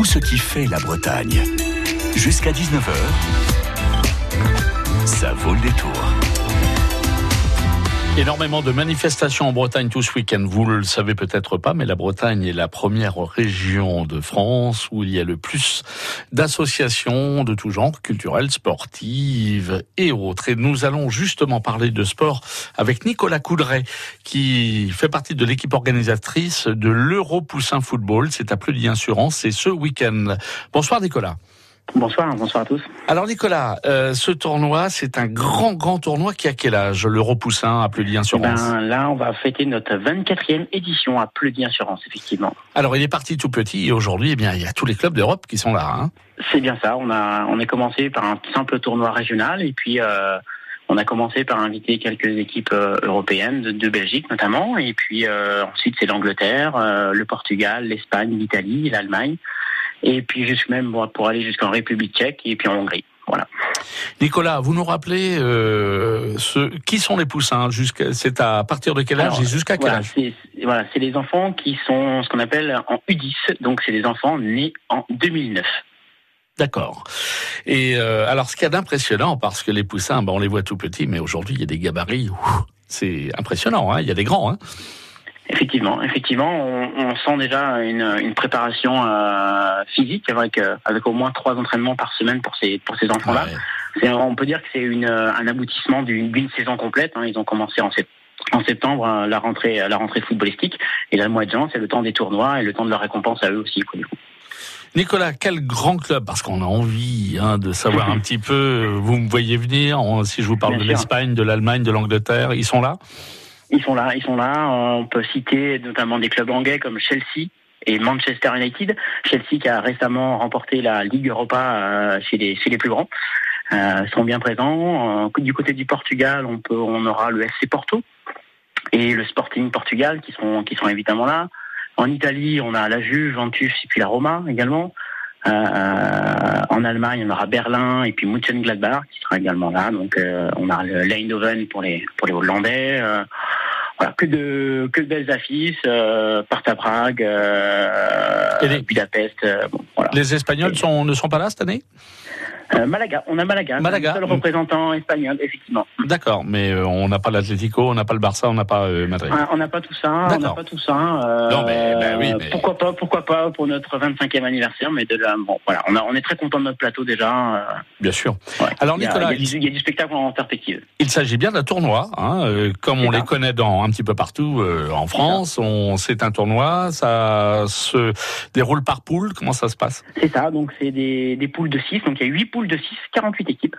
tout ce qui fait la Bretagne. Jusqu'à 19h, ça vaut le détour. Énormément de manifestations en Bretagne tout ce week-end. Vous le savez peut-être pas, mais la Bretagne est la première région de France où il y a le plus d'associations de tout genre, culturelles, sportives et autres. Et nous allons justement parler de sport avec Nicolas Coudray, qui fait partie de l'équipe organisatrice de l'Euro Poussin Football. C'est à Pleudy Insurance, c'est ce week-end. Bonsoir Nicolas. Bonsoir, bonsoir à tous. Alors Nicolas, euh, ce tournoi, c'est un grand, grand tournoi qui a quel âge L'Euro Poussin à Pleudy Insurance ben, Là, on va fêter notre 24e édition à Pleudy Insurance, effectivement. Alors il est parti tout petit et aujourd'hui, eh bien, il y a tous les clubs d'Europe qui sont là. Hein c'est bien ça. On a, on a commencé par un simple tournoi régional et puis euh, on a commencé par inviter quelques équipes euh, européennes, de, de, Belgique notamment, et puis euh, ensuite c'est l'Angleterre, le Portugal, l'Espagne, l'Italie, l'Allemagne et puis juste même pour aller jusqu'en République tchèque et puis en Hongrie. Voilà. Nicolas, vous nous rappelez euh, ce, qui sont les poussins? C'est à partir de quel âge? Et jusqu'à quel voilà, âge? c'est, Voilà, c'est les enfants qui sont ce qu'on appelle en U10, donc c'est des enfants nés en 2009. D'accord. Et euh, alors, ce qu'il y a d'impressionnant, parce que les poussins, ben, on les voit tout petits, mais aujourd'hui, il y a des gabarits. C'est impressionnant, hein il y a des grands. Hein Effectivement, effectivement, on, on, sent déjà une, une préparation euh, physique avec euh, avec au moins trois entraînements par semaine pour ces pour ces enfants-là. Ouais. On peut dire que c'est une un aboutissement d'une saison complète. Hein. Ils ont commencé en septembre en septembre euh, la rentrée la rentrée footballistique et là le mois de juin c'est le temps des tournois et le temps de leur récompense à eux aussi. Quoi, Nicolas, quel grand club? Parce qu'on a envie hein, de savoir un petit peu. Vous me voyez venir. Si je vous parle Bien de l'Espagne, de l'Allemagne, de l'Angleterre, ils sont là? Ils sont là, ils sont là. On peut citer notamment des clubs anglais comme Chelsea et Manchester United. Chelsea qui a récemment remporté la Ligue Europa euh, chez, les, plus grands. Euh, sont bien présents. Euh, du côté du Portugal, on aura le FC Porto et le Sporting Portugal qui sont, évidemment là. En Italie, on a la Juventus et puis la Roma également. En Allemagne, on aura Berlin et puis Mönchengladbach qui sera également là. Donc, on a le Eindhoven pour les Hollandais. Voilà, que de que de belles affiches. Euh, à Prague, euh, les... Budapest. Bon, voilà. Les Espagnols sont, ne sont pas là cette année? Euh, Malaga, on a Malaga, Malaga. le seul représentant espagnol, effectivement. D'accord, mais euh, on n'a pas l'Atlético, on n'a pas le Barça, on n'a pas euh, Madrid. Ah, on n'a pas tout ça, on n'a pas tout ça. non, mais, ben oui, mais... Pourquoi pas, pourquoi pas pour notre 25e anniversaire, mais de la, bon, voilà, on, a, on est très content de notre plateau déjà. Bien sûr. Ouais. Alors Nicolas, il y, a, il y, du spectacle en perspective. Il s'agit bien d'un tournoi, hein, comme on ça. les connaît dans un petit peu partout en France. On, c'est un tournoi, ça se déroule par poule. Comment ça se passe? C'est ça, donc c'est des, des poules de 6, donc il y a 8 poules de 6, 48 équipes.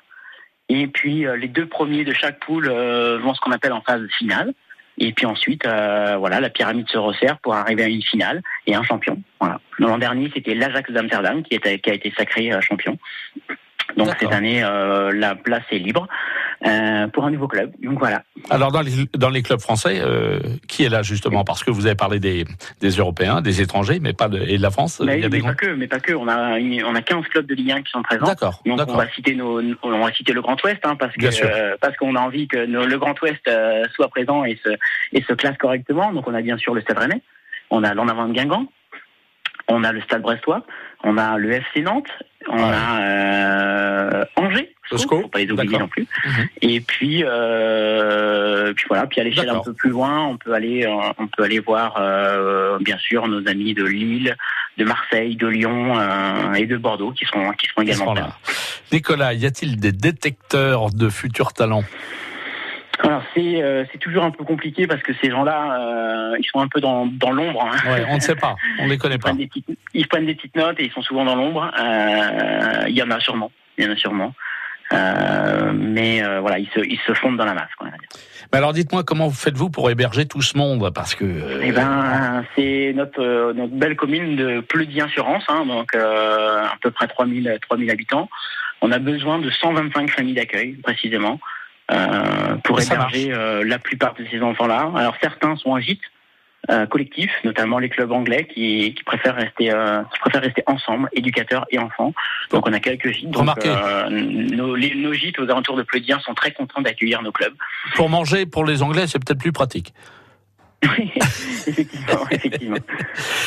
Et puis euh, les deux premiers de chaque poule euh, vont ce qu'on appelle en phase finale. Et puis ensuite, euh, voilà, la pyramide se resserre pour arriver à une finale et un champion. Voilà. L'an dernier, c'était l'Ajax d'Amsterdam qui, qui, a été sacré champion. Donc cette année, euh, la place est libre euh, pour un nouveau club. Donc voilà. Alors dans les, dans les clubs français, euh, qui est là justement? Parce que vous avez parlé des, des Européens, des étrangers, mais pas de, et de la France. Mais, il y a mais des pas que, mais pas que. On a on a 15 clubs de Ligue 1 qui sont présents. D'accord. Donc on va citer nos, on va citer le Grand Ouest, hein, parce que parce qu'on a envie que nos, le Grand Ouest soit présent et se et se classe correctement. Donc on a bien sûr le Stade Rennais, on a l'en avant de Guingamp, on a le Stade Brestois, on a le FC Nantes, on ouais. a euh, Angers, faut pas les oublier non plus. Mm -hmm. Et puis, euh, puis voilà, puis à l'échelle un peu plus loin, on peut aller, on peut aller voir euh, bien sûr nos amis de Lille, de Marseille, de Lyon euh, et de Bordeaux qui sont qui sont également là. Nicolas, y a-t-il des détecteurs de futurs talents? Alors c'est euh, c'est toujours un peu compliqué parce que ces gens-là euh, ils sont un peu dans dans l'ombre. Hein. Ouais, on ne sait pas, on les connaît ils pas. Petites, ils prennent des petites notes et ils sont souvent dans l'ombre. Euh, il y en a sûrement, il y en a sûrement. Euh, mais euh, voilà, ils se, ils se fondent dans la masse. Quoi, mais alors dites-moi comment vous faites-vous pour héberger tout ce monde? Parce que euh... eh ben c'est notre euh, notre belle commune de Pleudy Insurance hein, donc euh, à peu près 3000 3000 habitants. On a besoin de 125 familles d'accueil précisément pour Et ça héberger euh, la plupart de ces enfants-là. Alors certains sont en gîte euh, collectif, notamment les clubs anglais qui, qui préfèrent rester euh, qui préfèrent rester ensemble, éducateurs et enfants. Donc on a quelques gîtes. Donc, Remarquez. nos, les, nos gîtes aux alentours de Pleudien sont très contents d'accueillir nos clubs. Pour manger, pour les Anglais, c'est peut-être plus pratique. Oui, effectivement, effectivement.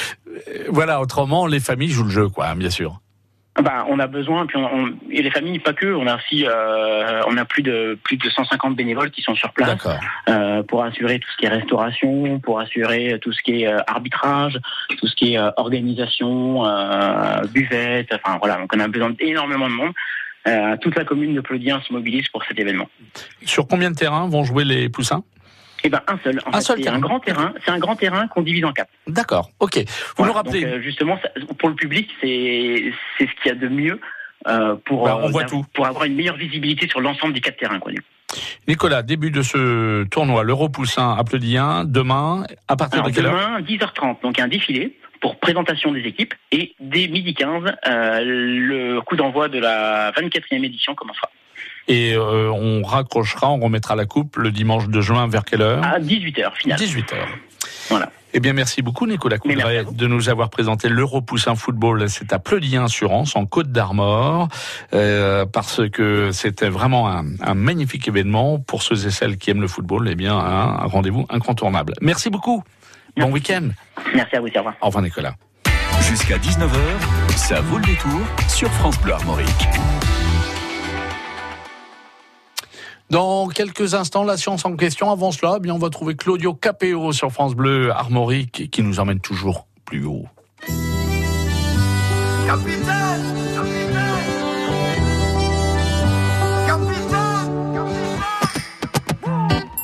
voilà, autrement, les familles jouent le jeu, quoi, bien sûr. Bah, on a besoin, puis on, et les familles pas que, on a aussi, euh, on a plus de plus de 150 bénévoles qui sont sur place euh, pour assurer tout ce qui est restauration, pour assurer tout ce qui est euh, arbitrage, tout ce qui est euh, organisation, euh, buvette, enfin voilà, donc on a besoin d'énormément de monde. toute la commune de Plodien se mobilise pour cet événement. Sur combien de terrains vont jouer les Poussins? Eh ben un seul. un seul. C'est un grand terrain. C'est un grand terrain qu'on divise en quatre. D'accord. Ok. Vous nous rappelez euh, justement pour le public, c'est c'est ce qu'il y a de mieux euh, pour on euh, voit tout. pour avoir une meilleure visibilité sur l'ensemble des quatre terrains. Quoi. Nicolas, début de ce tournoi, l'Euro Poussin applaudien, demain, à partir de quelle heure Demain, 10h30, donc un défilé pour présentation des équipes et dès midi 15, euh, le coup d'envoi de la 24e édition commencera. Et euh, on raccrochera, on remettra la coupe le dimanche de juin vers quelle heure? À 18h, finalement. 18h. Voilà. Eh bien, merci beaucoup, Nicolas Coudray, de nous avoir présenté l'Euro Poussin Football. C'est à Pleudien Assurance, en Côte d'Armor, euh, parce que c'était vraiment un, un, magnifique événement pour ceux et celles qui aiment le football. Eh bien, un, un rendez-vous incontournable. Merci beaucoup. Bon week-end. Merci à vous, au revoir. Au revoir, Nicolas. Jusqu'à 19h, ça vaut le détour sur France Bleu Armorique. Dans quelques instants, la science en question. Avant cela, eh bien, on va trouver Claudio Capéo sur France Bleu Armorique qui nous emmène toujours plus haut. Capitaine, capitaine.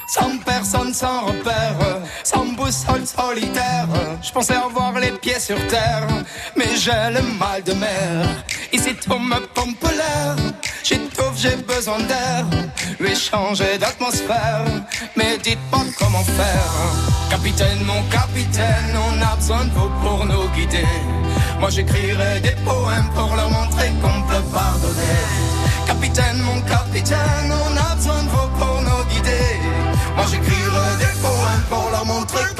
Sans personne, sans repère, sans boussole solitaire. Je pensais avoir les pieds sur terre, mais j'ai le mal de mer. Ici tout me pompe l'air, j'étouffe, j'ai besoin d'air. Lui changer d'atmosphère, mais dites pas comment faire. Capitaine, mon capitaine, on a besoin de vous pour nous guider. Moi j'écrirai des poèmes pour leur montrer qu'on peut pardonner. Capitaine, mon capitaine, on a besoin de vous pour nous guider. Moi j'écrirai des poèmes pour leur montrer qu'on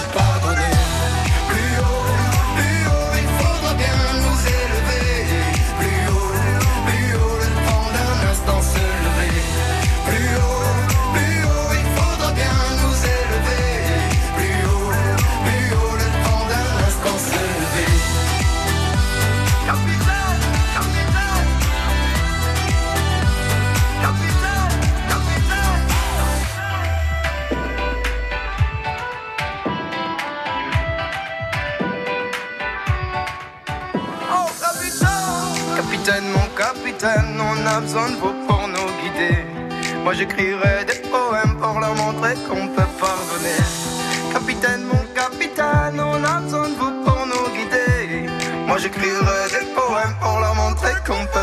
qu'on peut pardonner. Capitaine, mon capitaine, on a de vous pour nous guider. Moi j'écrirai des poèmes pour leur montrer qu'on peut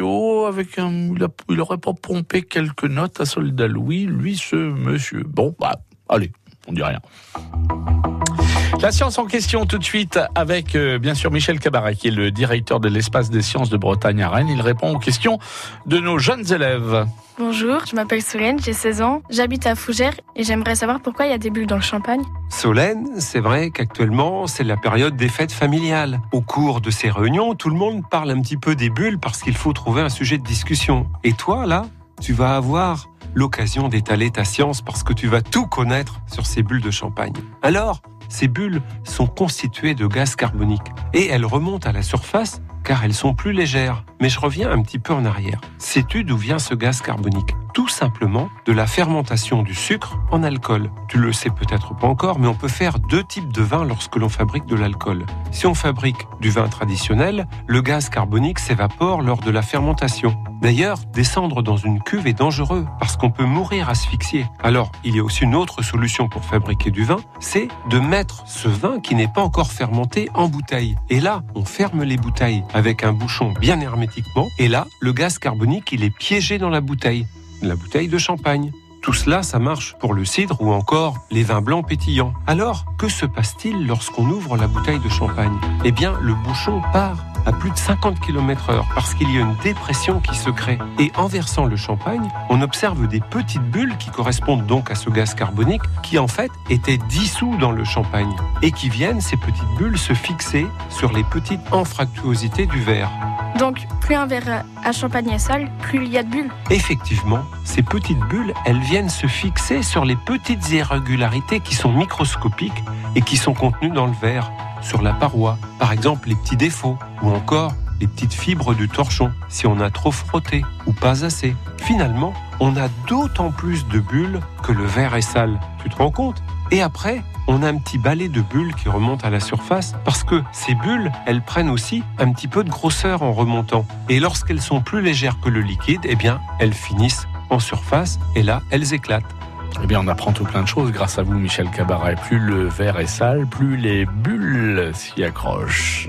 Avec un, il, a- il aurait pas pompé quelques notes à Soldat Louis, lui, ce monsieur. Bon, bah, allez, on dit rien. La science en question tout de suite avec euh, bien sûr Michel Cabaret qui est le directeur de l'espace des sciences de Bretagne à Rennes. Il répond aux questions de nos jeunes élèves. Bonjour, je m'appelle Solène, j'ai 16 ans, j'habite à Fougères et j'aimerais savoir pourquoi il y a des bulles dans le champagne. Solène, c'est vrai qu'actuellement, c'est la période des fêtes familiales. Au cours de ces réunions, tout le monde parle un petit peu des bulles parce qu'il faut trouver un sujet de discussion. Et toi, là, tu vas avoir l'occasion d'étaler ta science parce que tu vas tout connaître sur ces bulles de champagne. Alors, ces bulles sont constituées de gaz carbonique et elles remontent à la surface car elles sont plus légères. Mais je reviens un petit peu en arrière. Sais-tu d'où vient ce gaz carbonique? Tout simplement de la fermentation du sucre en alcool. Tu le sais peut-être pas encore, mais on peut faire deux types de vin lorsque l'on fabrique de l'alcool. Si on fabrique du vin traditionnel, le gaz carbonique s'évapore lors de la fermentation. D'ailleurs, descendre dans une cuve est dangereux parce qu'on peut mourir asphyxié. Alors, il y a aussi une autre solution pour fabriquer du vin, c'est de mettre ce vin qui n'est pas encore fermenté en bouteille. Et là, on ferme les bouteilles avec un bouchon bien hermétiquement. Et là, le gaz carbonique, il est piégé dans la bouteille. La bouteille de champagne. Tout cela, ça marche pour le cidre ou encore les vins blancs pétillants. Alors, que se passe-t-il lorsqu'on ouvre la bouteille de champagne? Eh bien, le bouchon part à plus de 50 km heure parce qu'il y a une dépression qui se crée. Et en versant le champagne, on observe des petites bulles qui correspondent donc à ce gaz carbonique qui en fait étaient dissous dans le champagne et qui viennent, ces petites bulles, se fixer sur les petites anfractuosités du verre. Donc, plus un verre à champagne est sale, plus il y a de bulles. Effectivement, ces petites bulles, elles viennent se fixer sur les petites irrégularités qui sont microscopiques et qui sont contenues dans le verre, sur la paroi, par exemple les petits défauts, ou encore les petites fibres du torchon, si on a trop frotté ou pas assez. Finalement, on a d'autant plus de bulles que le verre est sale. Tu te rends compte? Et après, on a un petit balai de bulles qui remonte à la surface parce que ces bulles, elles prennent aussi un petit peu de grosseur en remontant. Et lorsqu'elles sont plus légères que le liquide, eh bien, elles finissent en surface et là, elles éclatent. Eh bien, on apprend tout plein de choses grâce à vous, Michel Cabaret. Plus le verre est sale, plus les bulles s'y accrochent.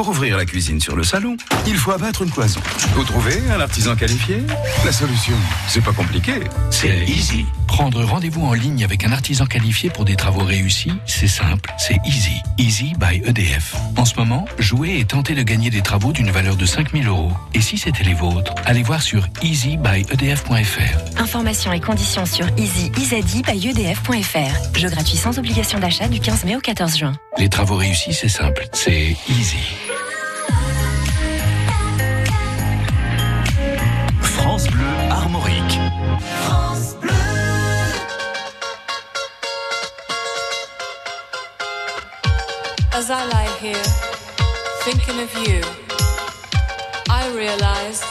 Pour ouvrir la cuisine sur le salon, il faut abattre une cloison. Vous trouvez un artisan qualifié La solution, c'est pas compliqué, c'est easy. Prendre rendez-vous en ligne avec un artisan qualifié pour des travaux réussis, c'est simple, c'est easy. Easy by EDF. En ce moment, jouez et tentez de gagner des travaux d'une valeur de 5000 euros. Et si c'était les vôtres, allez voir sur easybyedf.fr. Informations et conditions sur easy-by-edf.fr. Jeu gratuit sans obligation d'achat du 15 mai au 14 juin. Les travaux réussis, c'est simple, c'est easy. As I lie here, thinking of you, I realize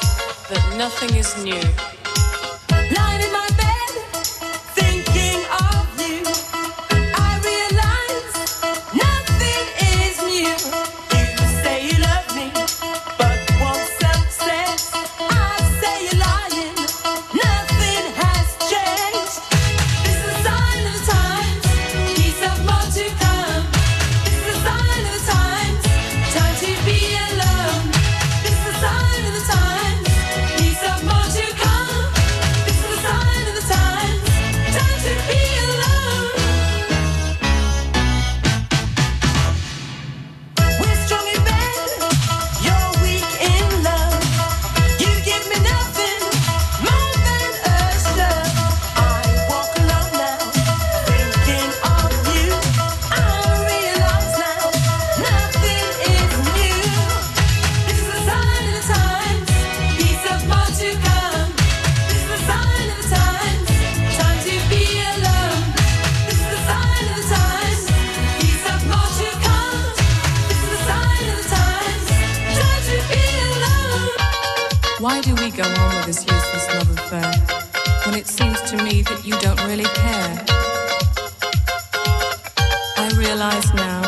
that nothing is new. that you don't really care. I realize now.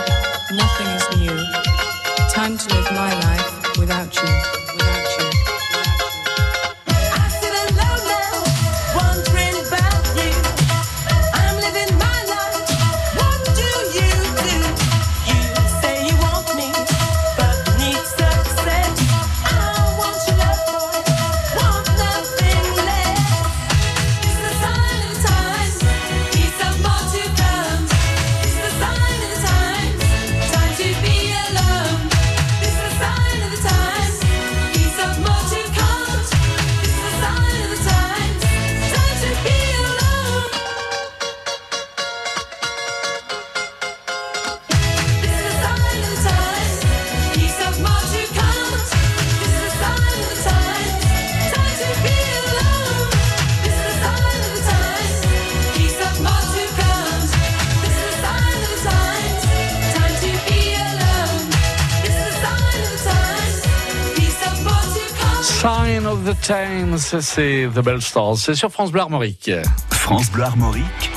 C'est The Bell Stars. C'est sur France Bleu Armorique. France Bleu Armorique,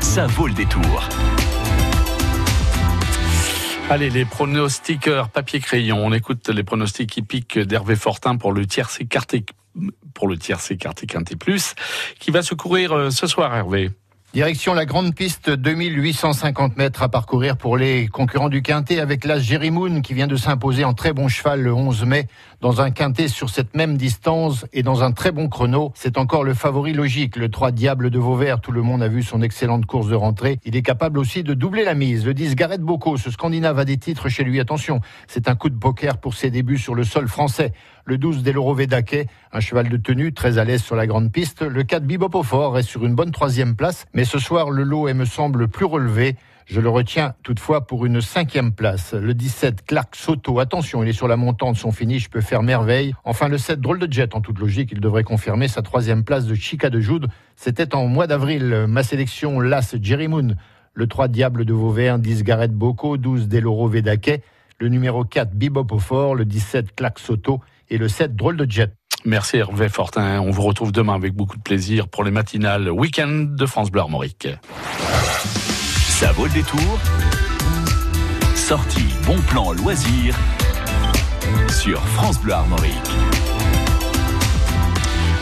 ça vaut le détour. Allez, les pronostiqueurs papier-crayon. On écoute les pronostics hippiques d'Hervé Fortin pour le tiers écarté pour le tiers écarté quinté plus, qui va se courir euh, ce soir, Hervé. Direction la grande piste, 2850 mètres à parcourir pour les concurrents du Quintet avec l'As Jerimoun qui vient de s'imposer en très bon cheval le 11 mai dans un Quintet sur cette même distance et dans un très bon chrono. C'est encore le favori logique, le 3 Diable de Vauvert. Tout le monde a vu son excellente course de rentrée. Il est capable aussi de doubler la mise. Le 10 Gareth Bocco, ce Scandinave a des titres chez lui. Attention, c'est un coup de poker pour ses débuts sur le sol français. Le 12 Deloro Vedake, un cheval de tenue très à l'aise sur la grande piste. Le 4 Bibop reste sur une bonne troisième place. Mais ce soir, le lot est, me semble, plus relevé. Je le retiens toutefois pour une cinquième place. Le 17, Clark Soto. Attention, il est sur la montante. Son finish peut faire merveille. Enfin, le 7, Drôle de Jet. En toute logique, il devrait confirmer sa troisième place de Chica de Jude. C'était en mois d'avril. Ma sélection, l'As Jerry Moon. Le 3, Diable de Vauvert. 10, Gareth Bocco. 12, Deloro Vedake. Le numéro 4, Bibop. Le 17, Clark Soto. Et le 7, Drôle de Jet. Merci Hervé Fortin. On vous retrouve demain avec beaucoup de plaisir pour les matinales week-end de France Bleu Armorique. Ça vaut le détour. Sortie bon plan loisir sur France Bleu Armorique.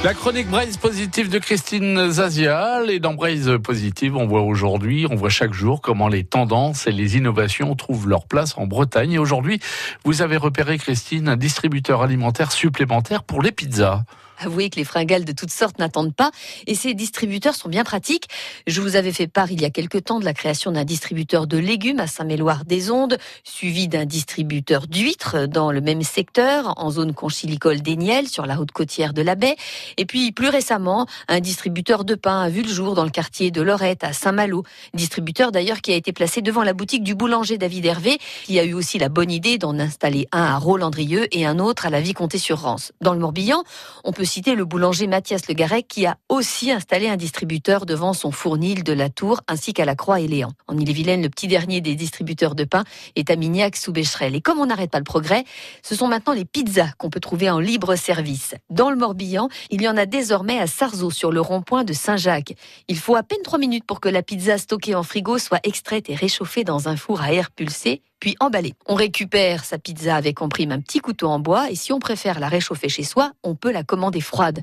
La chronique Braise positive de Christine Zazial. Et dans Braise positive, on voit aujourd'hui, on voit chaque jour comment les tendances et les innovations trouvent leur place en Bretagne. Et aujourd'hui, vous avez repéré, Christine, un distributeur alimentaire supplémentaire pour les pizzas. Avouez que les fringales de toutes sortes n'attendent pas et ces distributeurs sont bien pratiques. Je vous avais fait part il y a quelque temps de la création d'un distributeur de légumes à Saint-Méloire-des-Ondes, suivi d'un distributeur d'huîtres dans le même secteur, en zone conchilicole des Niels, sur la route côtière de la baie. Et puis plus récemment, un distributeur de pain a vu le jour dans le quartier de Lorette à Saint-Malo. Distributeur d'ailleurs qui a été placé devant la boutique du boulanger David Hervé, qui a eu aussi la bonne idée d'en installer un à Rolandrieux et un autre à la Vicomté-sur-Rance. Dans le Morbihan, on peut citer le boulanger Mathias Le Garec qui a aussi installé un distributeur devant son fournil de la Tour ainsi qu'à la Croix et Léan. En Ille-et-Vilaine, le petit dernier des distributeurs de pain est à Mignac sous Bécherel. Et comme on n'arrête pas le progrès, ce sont maintenant les pizzas qu'on peut trouver en libre service. Dans le Morbihan, il y en a désormais à Sarzeau sur le rond-point de Saint-Jacques. Il faut à peine trois minutes pour que la pizza stockée en frigo soit extraite et réchauffée dans un four à air pulsé puis emballée. On récupère sa pizza avec en prime un petit couteau en bois et si on préfère la réchauffer chez soi, on peut la commander froide.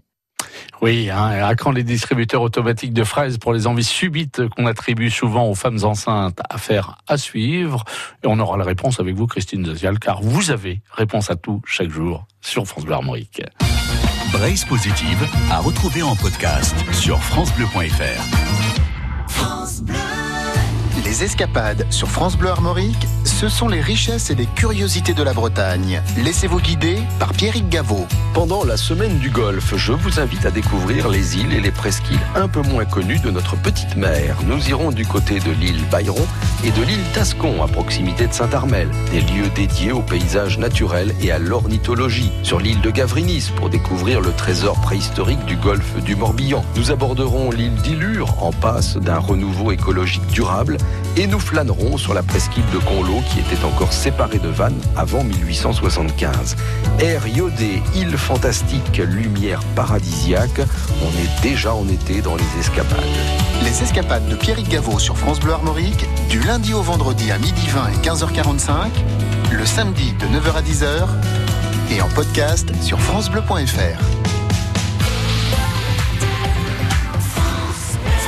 Oui, hein, à quand les distributeurs automatiques de fraises pour les envies subites qu'on attribue souvent aux femmes enceintes Affaire à suivre. Et on aura la réponse avec vous, Christine Zazial, car vous avez réponse à tout chaque jour sur France Bleu Armorique. Braise positive à retrouver en podcast sur francebleu.fr. Les escapades sur France Bleu Armorique, ce sont les richesses et les curiosités de la Bretagne. Laissez-vous guider par Pierrick Gaveau. Pendant la semaine du Golfe, je vous invite à découvrir les îles et les presqu'îles un peu moins connues de notre petite mer. Nous irons du côté de l'île Bayron et de l'île Tascon, à proximité de Saint-Armel, des lieux dédiés aux paysages naturels et à l'ornithologie. Sur l'île de Gavrinis, pour découvrir le trésor préhistorique du golfe du Morbihan. Nous aborderons l'île d'Ilure, en passe d'un renouveau écologique durable, et nous flânerons sur la presqu'île de Conlo qui était encore séparée de Vannes avant 1875. Air iodé, île fantastique, lumière paradisiaque, on est déjà en été dans les escapades. Les escapades de Pierrick Gaveau sur France Bleu Armorique, du lundi au vendredi à midi 20 et 15h45, le samedi de 9h à 10h et en podcast sur francebleu.fr.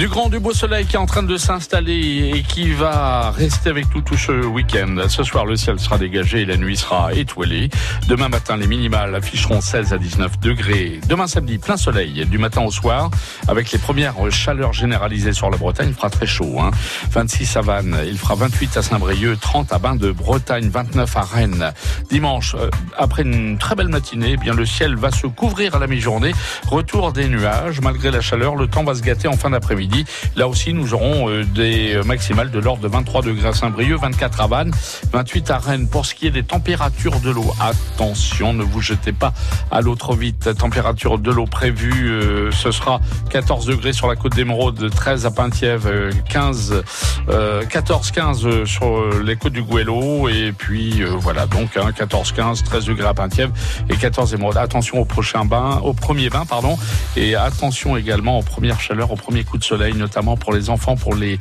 Du grand, du beau soleil qui est en train de s'installer et qui va rester avec nous tout ce week-end. Ce soir, le ciel sera dégagé et la nuit sera étoilée. Demain matin, les minimales afficheront 16 à 19 degrés. Demain samedi, plein soleil du matin au soir avec les premières chaleurs généralisées sur la Bretagne. Il fera très chaud. Hein. 26 à Vannes, il fera 28 à Saint-Brieuc, 30 à Bain de Bretagne, 29 à Rennes. Dimanche, euh, après une très belle matinée, eh bien le ciel va se couvrir à la mi-journée. Retour des nuages. Malgré la chaleur, le temps va se gâter en fin d'après-midi. Là aussi, nous aurons euh, des maximales de l'ordre de 23 degrés à Saint-Brieuc, 24 à Vannes, 28 à Rennes. Pour ce qui est des températures de l'eau, attention, ne vous jetez pas à l'eau trop vite. Température de l'eau prévue, euh, ce sera 14 degrés sur la côte d'Émeraude, 13 à Penthièvre, euh, 15, 14, 15 sur les côtes du Gouello, et puis euh, voilà, donc hein, 14, 15, 13 degrés à Penthièvre et 14 Émeraude. Attention au prochain bain, au premier bain, pardon, et attention également aux premières chaleurs, au premier coup de notamment pour les enfants, pour les